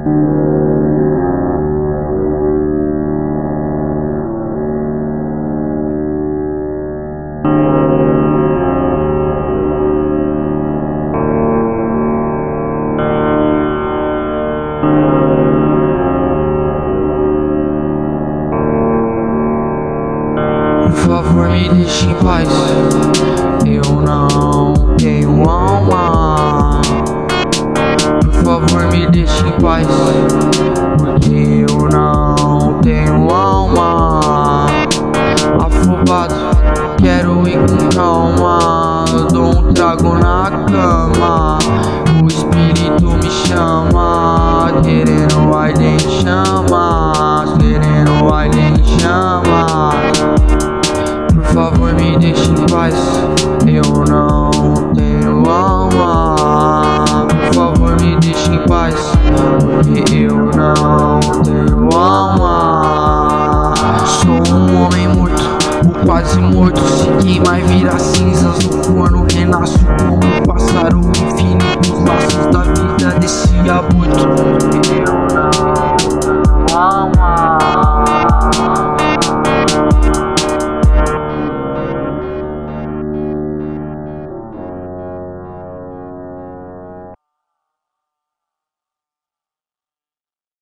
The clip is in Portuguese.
Por favor, me deixe em paz. Paz. Porque eu não tenho alma. Afobado, quero ir com calma. Dou um trago na cama. O espírito me chama. Querendo arder em chamas. Querendo arder em chamas. Por favor, me deixe em paz. Eu não quase morto. Se queima e vira cinzas no forno, renasço com